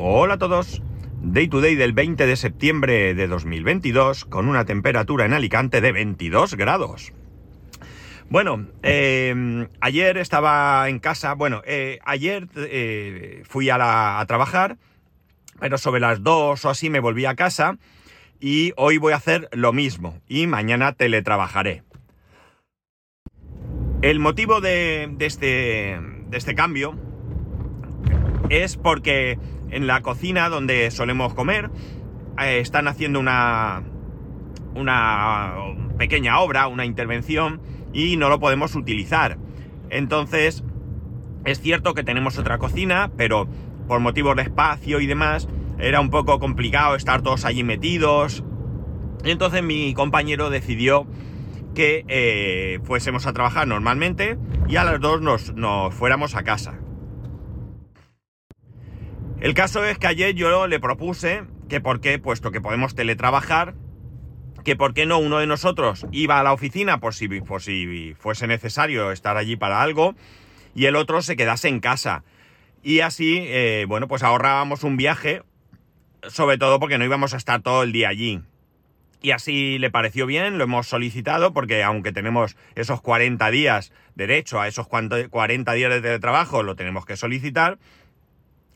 Hola a todos. Day to day del 20 de septiembre de 2022 con una temperatura en Alicante de 22 grados. Bueno, eh, ayer estaba en casa, bueno, eh, ayer eh, fui a, trabajar, pero sobre las 2 o así me volví a casa y hoy voy a hacer lo mismo y mañana teletrabajaré. El motivo de, este, de este cambio es porque en la cocina donde solemos comer eh, están haciendo una, una pequeña obra, una intervención y no lo podemos utilizar. Entonces, es cierto que tenemos otra cocina, pero por motivos de espacio y demás, era un poco complicado estar todos allí metidos. Entonces mi compañero decidió que eh, fuésemos a trabajar normalmente y a las dos nos, nos fuéramos a casa. El caso es que ayer yo le propuse que por qué, puesto que podemos teletrabajar, que por qué no uno de nosotros iba a la oficina por si, por si fuese necesario estar allí para algo y el otro se quedase en casa. Y así, eh, bueno, pues ahorrábamos un viaje, sobre todo porque no íbamos a estar todo el día allí. Y así le pareció bien, lo hemos solicitado porque aunque tenemos esos 40 días derecho a esos 40 días de teletrabajo, lo tenemos que solicitar.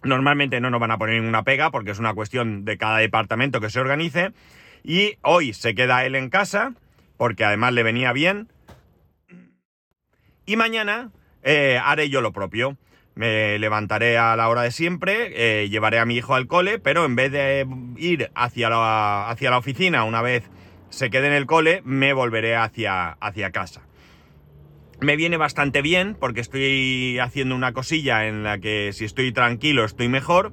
Normalmente no nos van a poner ninguna pega porque es una cuestión de cada departamento que se organice. Y hoy se queda él en casa porque además le venía bien. Y mañana eh, haré yo lo propio. Me levantaré a la hora de siempre, eh, llevaré a mi hijo al cole, pero en vez de ir hacia la, hacia la oficina una vez se quede en el cole, me volveré hacia, hacia casa. Me viene bastante bien porque estoy haciendo una cosilla en la que si estoy tranquilo estoy mejor.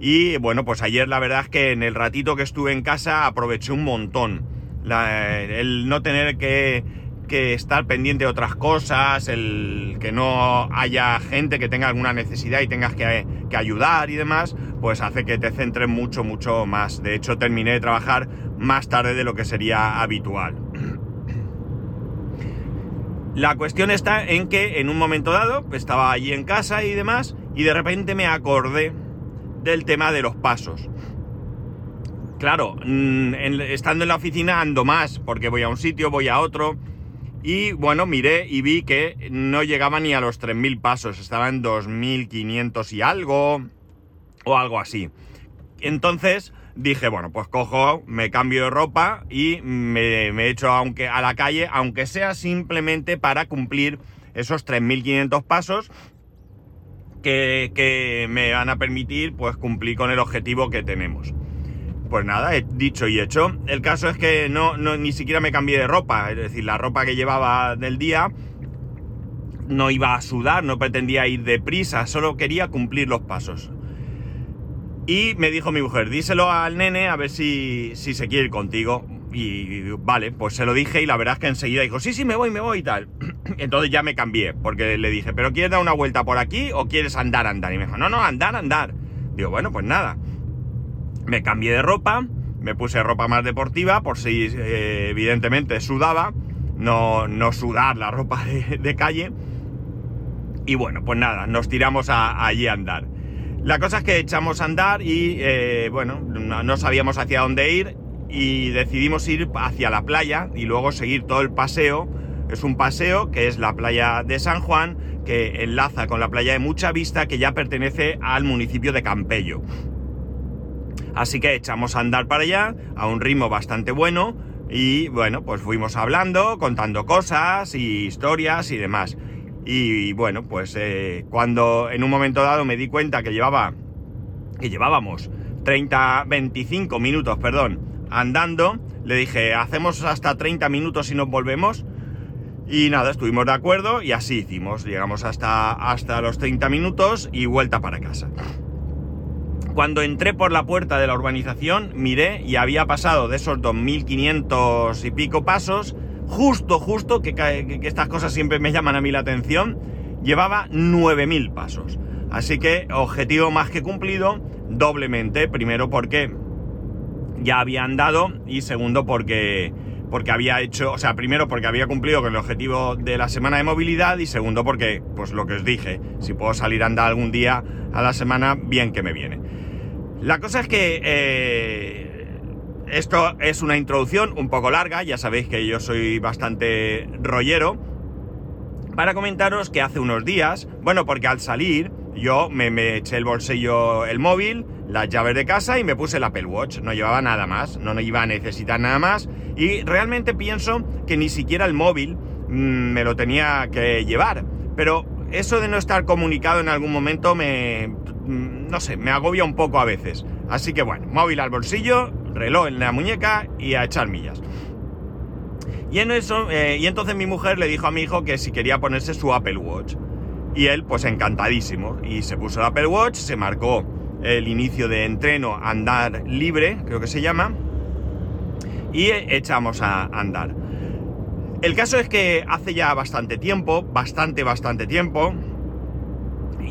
Y bueno, pues ayer la verdad es que en el ratito que estuve en casa aproveché un montón. El no tener que, que estar pendiente de otras cosas, el que no haya gente que tenga alguna necesidad y tengas que, que ayudar y demás, pues hace que te centres mucho, mucho más. De hecho, terminé de trabajar más tarde de lo que sería habitual. La cuestión está en que en un momento dado estaba allí en casa y demás y de repente me acordé del tema de los pasos. Claro, mm, estando en la oficina ando más porque voy a un sitio, voy a otro y bueno, miré y vi que no llegaba ni a los 3.000 pasos, estaba en 2.500 y algo o algo así. Entonces dije, bueno, pues cojo, me cambio de ropa y me, echo aunque, a la calle, aunque sea simplemente para cumplir esos 3.500 pasos que, que me van a permitir pues cumplir con el objetivo que tenemos. Pues nada, dicho y hecho. El caso es que no, no ni siquiera me cambié de ropa, es decir, la ropa que llevaba del día no iba a sudar, no pretendía ir deprisa, solo quería cumplir los pasos. Y me dijo mi mujer, díselo al nene a ver si, si se quiere ir contigo. Y vale, pues se lo dije y la verdad es que enseguida dijo, sí, sí, me voy, me voy y tal. Entonces ya me cambié, porque le dije, ¿pero quieres dar una vuelta por aquí o quieres andar, andar? Y me dijo, no, no, andar, andar. Digo, bueno, pues nada. Me cambié de ropa, me puse ropa más deportiva, por si eh, evidentemente sudaba, no, no sudar la ropa de, de calle. Y bueno, pues nada, nos tiramos a, allí a andar. La cosa es que echamos a andar y eh, bueno, no, no sabíamos hacia dónde ir y decidimos ir hacia la playa y luego seguir todo el paseo. Es un paseo que es la playa de San Juan, que enlaza con la playa de Mucha Vista, que ya pertenece al municipio de Campello. Así que echamos a andar para allá a un ritmo bastante bueno y bueno, pues fuimos hablando, contando cosas y historias y demás. Y, bueno, pues eh, cuando en un momento dado me di cuenta que llevaba, que llevábamos 30, 25 minutos, perdón, andando, le dije, hacemos hasta 30 minutos y nos volvemos. Y nada, estuvimos de acuerdo y así hicimos. Llegamos hasta, hasta los 30 minutos y vuelta para casa. Cuando entré por la puerta de la urbanización, miré y había pasado de esos 2.500 y pico pasos, justo, justo, que, estas cosas siempre me llaman a mí la atención, llevaba 9.000 pasos. Así que objetivo más que cumplido, doblemente. Primero porque ya había andado y segundo porque, porque había hecho, o sea, primero porque había cumplido con el objetivo de la semana de movilidad y segundo porque, pues lo que os dije, si puedo salir a andar algún día a la semana, bien que me viene. La cosa es que eh, esto es una introducción un poco larga, ya sabéis que yo soy bastante rollero, para comentaros que hace unos días, bueno, porque al salir yo me, eché el bolsillo el móvil, las llaves de casa y me puse el Apple Watch, no llevaba nada más, no iba a necesitar nada más. Y realmente pienso que ni siquiera el móvil mm, me lo tenía que llevar, pero eso de no estar comunicado en algún momento me, mm, no sé, me agobia un poco a veces. Así que bueno, móvil al bolsillo, reloj en la muñeca y a echar millas. Y, en eso, eh, y entonces mi mujer le dijo a mi hijo que si quería ponerse su Apple Watch. Y él, pues encantadísimo. Y se puso el Apple Watch, se marcó el inicio de entreno andar libre, creo que se llama. Y echamos a andar. El caso es que hace ya bastante tiempo, bastante, bastante tiempo,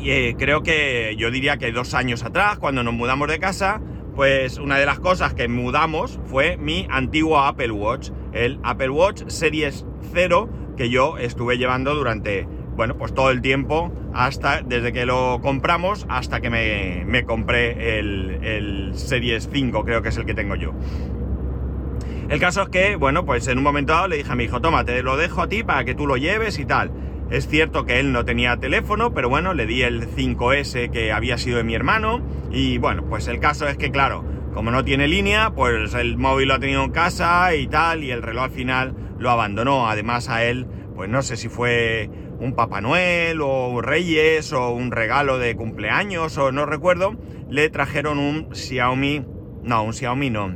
y eh, creo que yo diría que dos años atrás, cuando nos mudamos de casa, pues una de las cosas que mudamos fue mi antiguo Apple Watch, el Apple Watch Series 0 que yo estuve llevando durante, bueno, pues todo el tiempo, hasta desde que lo compramos hasta que me, compré el, el, Series 5, creo que es el que tengo yo. El caso es que, bueno, pues en un momento dado le dije a mi hijo, toma, te lo dejo a ti para que tú lo lleves y tal. Es cierto que él no tenía teléfono, pero bueno, le di el 5S que había sido de mi hermano. Y bueno, pues el caso es que, claro, como no tiene línea, pues el móvil lo ha tenido en casa y tal, y el reloj al final lo abandonó. Además a él, pues no sé si fue un Papá Noel o Reyes o un regalo de cumpleaños o no recuerdo, le trajeron un Xiaomi, no, un Xiaomi no,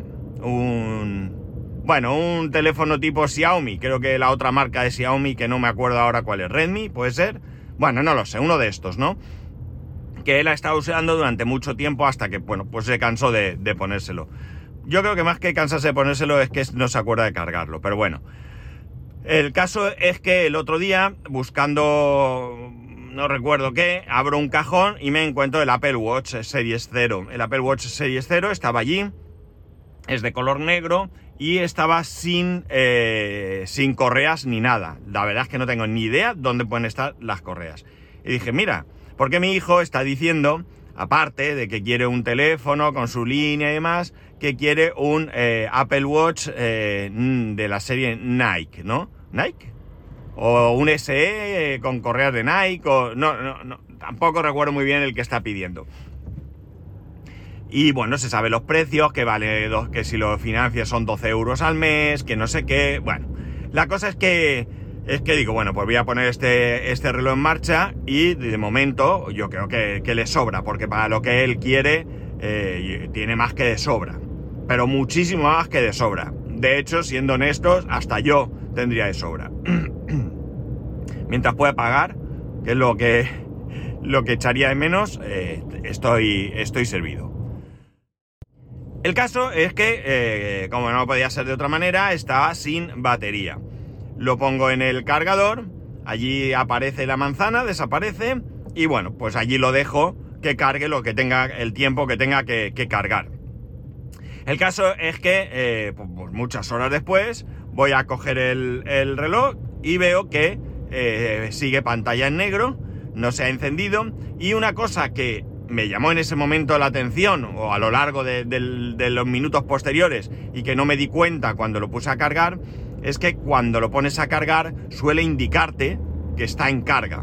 un bueno, un teléfono tipo Xiaomi, creo que la otra marca de Xiaomi, que no me acuerdo ahora cuál es, Redmi, puede ser. Bueno, no lo sé, uno de estos, ¿no? Que él ha estado usando durante mucho tiempo hasta que, bueno, pues se cansó de, ponérselo. Yo creo que más que cansarse de ponérselo es que no se acuerda de cargarlo, pero bueno. El caso es que el otro día, buscando no recuerdo qué, abro un cajón y me encuentro el Apple Watch Series 0. El Apple Watch Series 0 estaba allí, es de color negro y estaba sin, eh, sin correas ni nada. La verdad es que no tengo ni idea dónde pueden estar las correas. Y dije, mira, porque mi hijo está diciendo, aparte de que quiere un teléfono con su línea y demás, que quiere un eh, Apple Watch eh, de la serie Nike, ¿no? ¿Nike? O un SE con correas de Nike, o... No, no, no, tampoco recuerdo muy bien el que está pidiendo. Y bueno, se sabe los precios, que vale, que si lo financias son 12 euros al mes, que no sé qué. Bueno, la cosa es que, es que digo, bueno, pues voy a poner este, este reloj en marcha y de momento yo creo que, le sobra, porque para lo que él quiere eh, tiene más que de sobra. Pero muchísimo más que de sobra. De hecho, siendo honestos, hasta yo tendría de sobra. Mientras pueda pagar, que es lo que, lo que echaría de menos, eh, estoy, estoy servido. El caso es que, eh, como no podía ser de otra manera, estaba sin batería. Lo pongo en el cargador, allí aparece la manzana, desaparece, y bueno, pues allí lo dejo que cargue lo que tenga, el tiempo que tenga que, cargar. El caso es que, pues muchas horas después, voy a coger el, reloj y veo que eh, sigue pantalla en negro, no se ha encendido, y una cosa que me llamó en ese momento la atención, o a lo largo de, los minutos posteriores, y que no me di cuenta cuando lo puse a cargar, es que cuando lo pones a cargar suele indicarte que está en carga.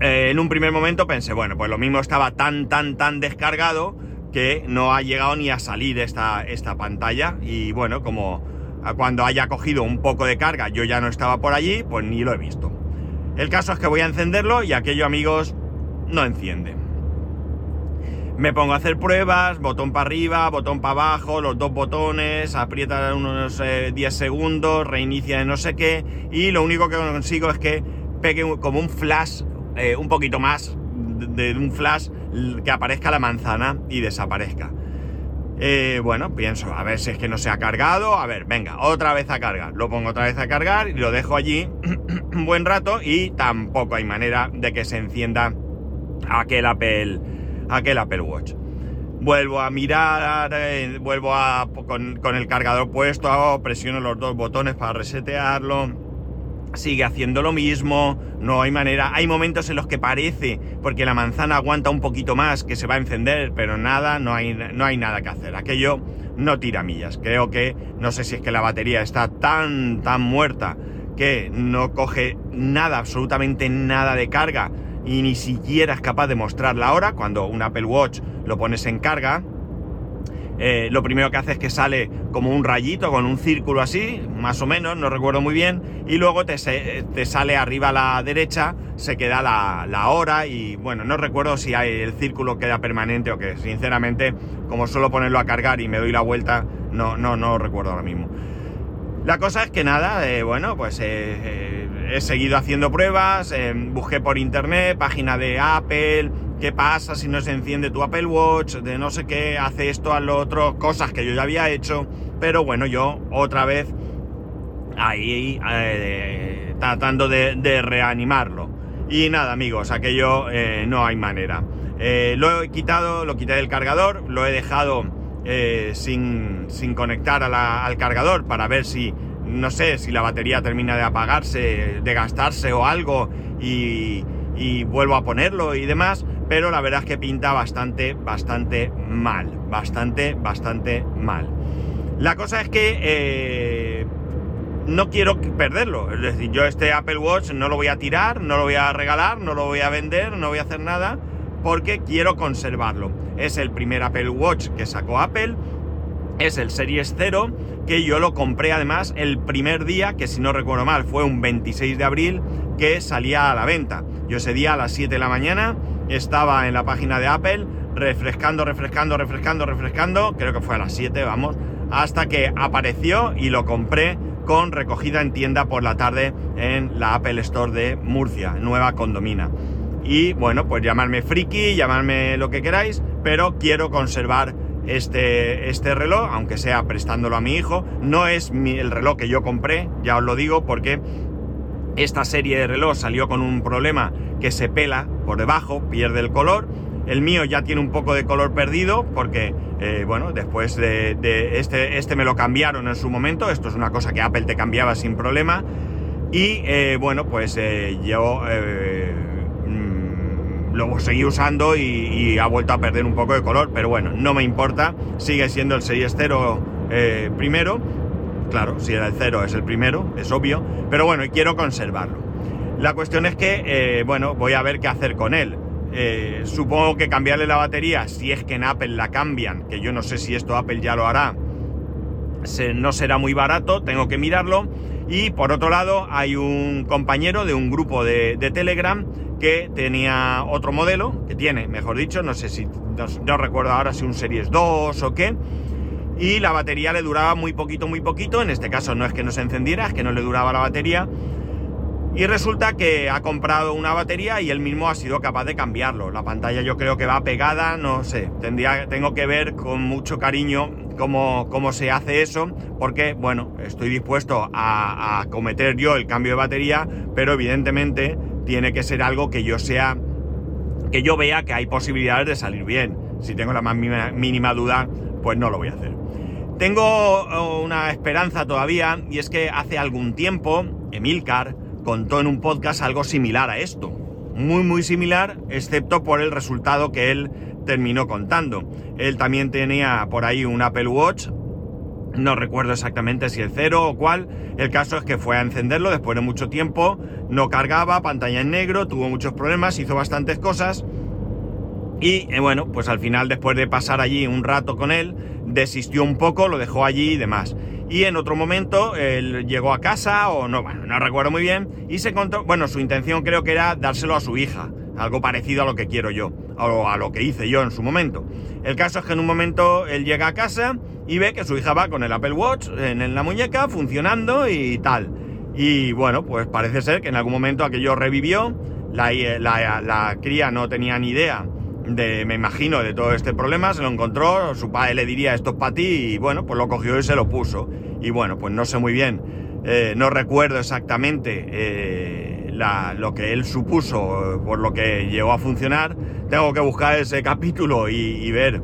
Eh, en un primer momento pensé, bueno, pues lo mismo estaba tan, tan, tan descargado que no ha llegado ni a salir esta, esta pantalla. Y bueno, como cuando haya cogido un poco de carga yo ya no estaba por allí, pues ni lo he visto. El caso es que voy a encenderlo y aquello amigos no enciende. Me pongo a hacer pruebas, botón para arriba, botón para abajo, los dos botones, aprieta unos 10 eh, segundos, reinicia de no sé qué, y lo único que consigo es que pegue como un flash, eh, un poquito más de, un flash, que aparezca la manzana y desaparezca. Eh, bueno, pienso, a ver si es que no se ha cargado, a ver, venga, otra vez a cargar. Lo pongo otra vez a cargar y lo dejo allí un buen rato y tampoco hay manera de que se encienda aquel Apple, aquel Apple Watch. Vuelvo a mirar, eh, vuelvo a con, el cargador puesto, presiono los dos botones para resetearlo. Sigue haciendo lo mismo, no hay manera, hay momentos en los que parece, porque la manzana aguanta un poquito más, que se va a encender, pero nada, no hay, no hay nada que hacer, aquello no tira millas, creo que, no sé si es que la batería está tan, tan muerta, que no coge nada, absolutamente nada de carga, y ni siquiera es capaz de mostrar la hora, cuando un Apple Watch lo pones en carga, eh, lo primero que hace es que sale como un rayito con un círculo así, más o menos, no recuerdo muy bien, y luego te, sale arriba a la derecha, se queda la, hora y bueno, no recuerdo si el círculo queda permanente o qué, sinceramente, como suelo ponerlo a cargar y me doy la vuelta, no, no, no recuerdo ahora mismo. La cosa es que nada, eh, bueno, pues eh, he seguido haciendo pruebas, busqué por internet, página de Apple, qué pasa si no se enciende tu Apple Watch, de no sé qué, hace esto, a lo otro, cosas que yo ya había hecho, pero bueno, yo otra vez ahí eh, tratando de, reanimarlo. Y nada, amigos, aquello eh, no hay manera. Eh, lo he quitado, lo quité del cargador, lo he dejado sin, sin, conectar al cargador para ver si, no sé, si la batería termina de apagarse, de gastarse o algo y, y vuelvo a ponerlo y demás pero la verdad es que pinta bastante, bastante mal, bastante, bastante mal. La cosa es que eh, no quiero perderlo, es decir, yo este Apple Watch no lo voy a tirar, no lo voy a regalar, no lo voy a vender, no voy a hacer nada, porque quiero conservarlo. Es el primer Apple Watch que sacó Apple, es el Series 0, que yo lo compré además el primer día, que si no recuerdo mal fue un 26 de abril, que salía a la venta. Yo ese día a las 7 de la mañana estaba en la página de Apple refrescando, refrescando, refrescando, refrescando, creo que fue a las 7, vamos, hasta que apareció y lo compré con recogida en tienda por la tarde en la Apple Store de Murcia, Nueva Condomina. Y bueno, pues llamarme friki, llamarme lo que queráis, pero quiero conservar este, este reloj, aunque sea prestándolo a mi hijo. No es el reloj que yo compré, ya os lo digo, porque esta serie de reloj salió con un problema que se pela por debajo, pierde el color. El mío ya tiene un poco de color perdido porque, eh, bueno, después de, este, este me lo cambiaron en su momento. Esto es una cosa que Apple te cambiaba sin problema. Y eh, bueno, pues eh, yo lo seguí usando y, ha vuelto a perder un poco de color. Pero bueno, no me importa. Sigue siendo el Series 0 primero. Claro, si era el 0 es el primero, es obvio. Pero bueno, y quiero conservarlo. La cuestión es que, eh, bueno, voy a ver qué hacer con él. Eh, supongo que cambiarle la batería, si es que en Apple la cambian, que yo no sé si esto Apple ya lo hará, no será muy barato, tengo que mirarlo. Y por otro lado, hay un compañero de un grupo de, Telegram que tenía otro modelo, que tiene, mejor dicho, no sé si, no, no, recuerdo ahora si un Series 2 o qué, y la batería le duraba muy poquito, muy poquito, en este caso no es que no se encendiera, es que no le duraba la batería, y resulta que ha comprado una batería y él mismo ha sido capaz de cambiarlo. La pantalla yo creo que va pegada, no sé, tendría, tengo que ver con mucho cariño cómo, cómo se hace eso, porque bueno, estoy dispuesto a, cometer yo el cambio de batería, pero evidentemente tiene que ser algo que yo sea, que yo vea que hay posibilidades de salir bien. Si tengo la más mínima duda, pues no lo voy a hacer. Tengo oh, una esperanza todavía y es que hace algún tiempo Emilcar contó en un podcast algo similar a esto. Muy, muy similar, excepto por el resultado que él terminó contando. Él también tenía por ahí un Apple Watch, no recuerdo exactamente si el cero o cuál. El caso es que fue a encenderlo después de mucho tiempo, no cargaba, pantalla en negro, tuvo muchos problemas, hizo bastantes cosas. Y eh, bueno, pues al final, después de pasar allí un rato con él, desistió un poco, lo dejó allí y demás y en otro momento él llegó a casa o no, bueno, no recuerdo muy bien y se encontró, bueno, su intención creo que era dárselo a su hija, algo parecido a lo que quiero yo, o a lo que hice yo en su momento. El caso es que en un momento él llega a casa y ve que su hija va con el Apple Watch en la muñeca funcionando y tal. Y bueno, pues parece ser que en algún momento aquello revivió, la, la, la cría no tenía ni idea de, me imagino, de todo este problema, se lo encontró, su padre le diría esto es para ti y bueno, pues lo cogió y se lo puso. Y bueno, pues no sé muy bien, eh, no recuerdo exactamente eh, lo que él supuso por lo que llegó a funcionar. Tengo que buscar ese capítulo y, ver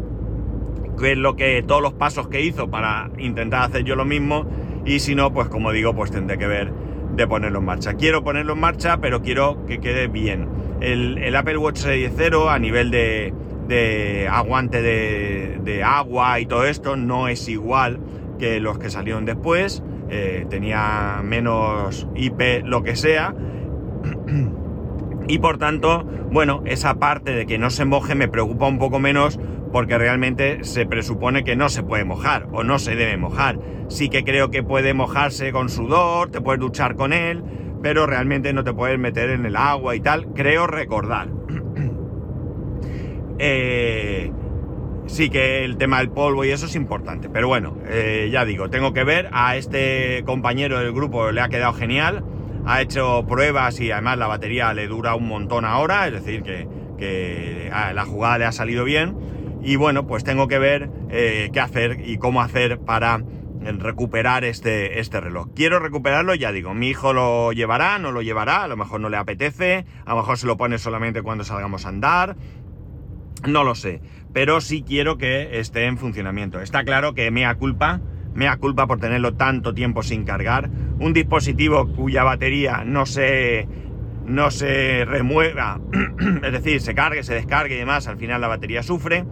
qué es lo que, todos los pasos que hizo para intentar hacer yo lo mismo. Y si no, pues como digo, pues tendré que ver de ponerlo en marcha. Quiero ponerlo en marcha, pero quiero que quede bien. El, Apple Watch Series 0 a nivel de, aguante de, agua y todo esto no es igual que los que salieron después. Eh, tenía menos IP, lo que sea. Y por tanto, bueno, esa parte de que no se moje me preocupa un poco menos porque realmente se presupone que no se puede mojar o no se debe mojar. Sí que creo que puede mojarse con sudor, te puedes duchar con él, pero realmente no te puedes meter en el agua y tal, creo recordar. Eh, sí que el tema del polvo y eso es importante, pero bueno, eh, ya digo, tengo que ver, a este compañero del grupo le ha quedado genial, ha hecho pruebas y además la batería le dura un montón ahora, es decir, que, ah, la jugada le ha salido bien y bueno, pues tengo que ver eh, qué hacer y cómo hacer para eh, recuperar este, este reloj. Quiero recuperarlo, ya digo, mi hijo lo llevará, no lo llevará, a lo mejor no le apetece, a lo mejor se lo pone solamente cuando salgamos a andar, no lo sé, pero sí quiero que esté en funcionamiento. Está claro que mea culpa, mea culpa por tenerlo tanto tiempo sin cargar, un dispositivo cuya batería no se no se remueva, es decir, se cargue, se descargue y demás, al final la batería sufre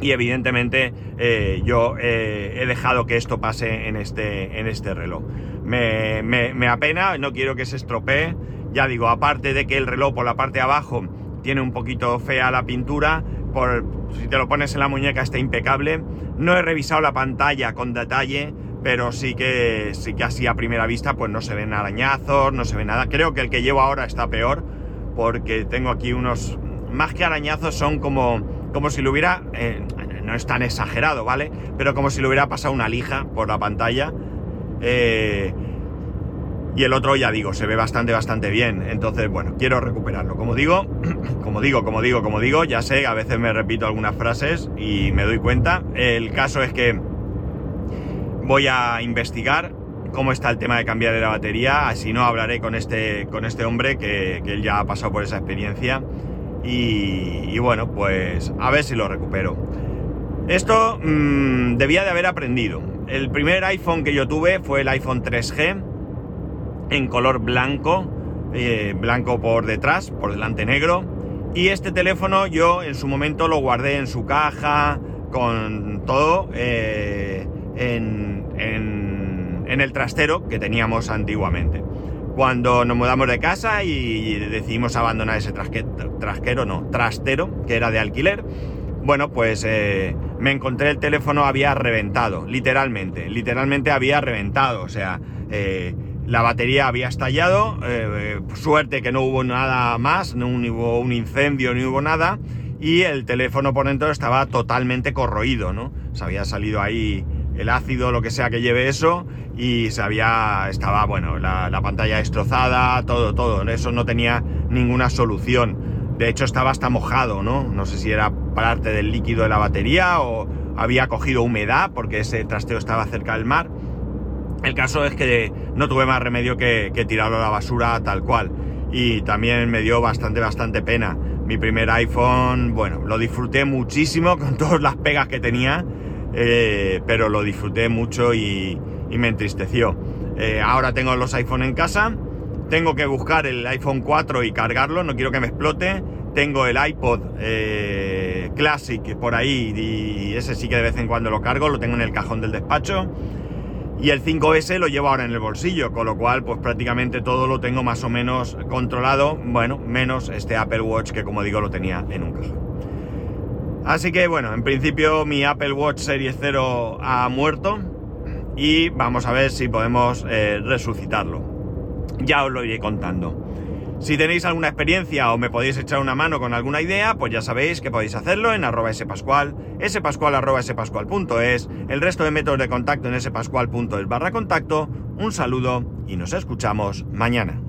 y evidentemente eh, yo eh, he dejado que esto pase en este, en este reloj. Me, me, apena, no quiero que se estropee. Ya digo, aparte de que el reloj por la parte de abajo tiene un poquito fea la pintura, por, si te lo pones en la muñeca está impecable. No he revisado la pantalla con detalle, pero sí que, sí que así a primera vista pues no se ven arañazos, no se ve nada. Creo que el que llevo ahora está peor, porque tengo aquí unos, más que arañazos son como como si lo hubiera, eh, no es tan exagerado, ¿vale? Pero como si le hubiera pasado una lija por la pantalla. Eh, y el otro, ya digo, se ve bastante, bastante bien. Entonces, bueno, quiero recuperarlo. Como digo, como digo, como digo, como digo, ya sé, a veces me repito algunas frases y me doy cuenta. El caso es que voy a investigar cómo está el tema de cambiar la batería. Así no hablaré con este, con este hombre que, que él ya ha pasado por esa experiencia y, bueno, pues a ver si lo recupero. Esto mm, debía de haber aprendido. El primer iPhone que yo tuve fue el iPhone 3G en color blanco, eh, blanco por detrás, por delante negro. Y este teléfono yo en su momento lo guardé en su caja, con todo, eh, en, en el trastero que teníamos antiguamente cuando nos mudamos de casa y decidimos abandonar ese trasquero, no, trastero, que era de alquiler, bueno, pues eh, me encontré el teléfono había reventado, literalmente, literalmente había reventado, o sea, eh, la batería había estallado, eh, suerte que no hubo nada más, no hubo un incendio, ni hubo nada, y el teléfono por dentro estaba totalmente corroído, ¿no? Se había salido ahí el ácido, lo que sea que lleve eso, y se había, estaba, bueno, la, pantalla destrozada, todo, todo, eso no tenía ninguna solución. De hecho estaba hasta mojado, ¿no? No sé si era parte del líquido de la batería o había cogido humedad porque ese trasteo estaba cerca del mar. El caso es que no tuve más remedio que, que tirarlo a la basura tal cual. Y también me dio bastante, bastante pena. Mi primer iPhone, bueno, lo disfruté muchísimo con todas las pegas que tenía eh, pero lo disfruté mucho y, me entristeció. Eh, ahora tengo los iPhone en casa, tengo que buscar el iPhone 4 y cargarlo, no quiero que me explote. Tengo el iPod eh, Classic por ahí y ese sí que de vez en cuando lo cargo, lo tengo en el cajón del despacho. Y el 5S lo llevo ahora en el bolsillo, con lo cual pues prácticamente todo lo tengo más o menos controlado, bueno, menos este Apple Watch que como digo lo tenía en un cajón. Así que bueno, en principio mi Apple Watch Series 0 ha muerto y vamos a ver si podemos eh, resucitarlo. Ya os lo iré contando. Si tenéis alguna experiencia o me podéis echar una mano con alguna idea, pues ya sabéis que podéis hacerlo en arroba spascual, spascual arroba spascual.es, el resto de métodos de contacto en spascual.es barra contacto. Un saludo y nos escuchamos mañana.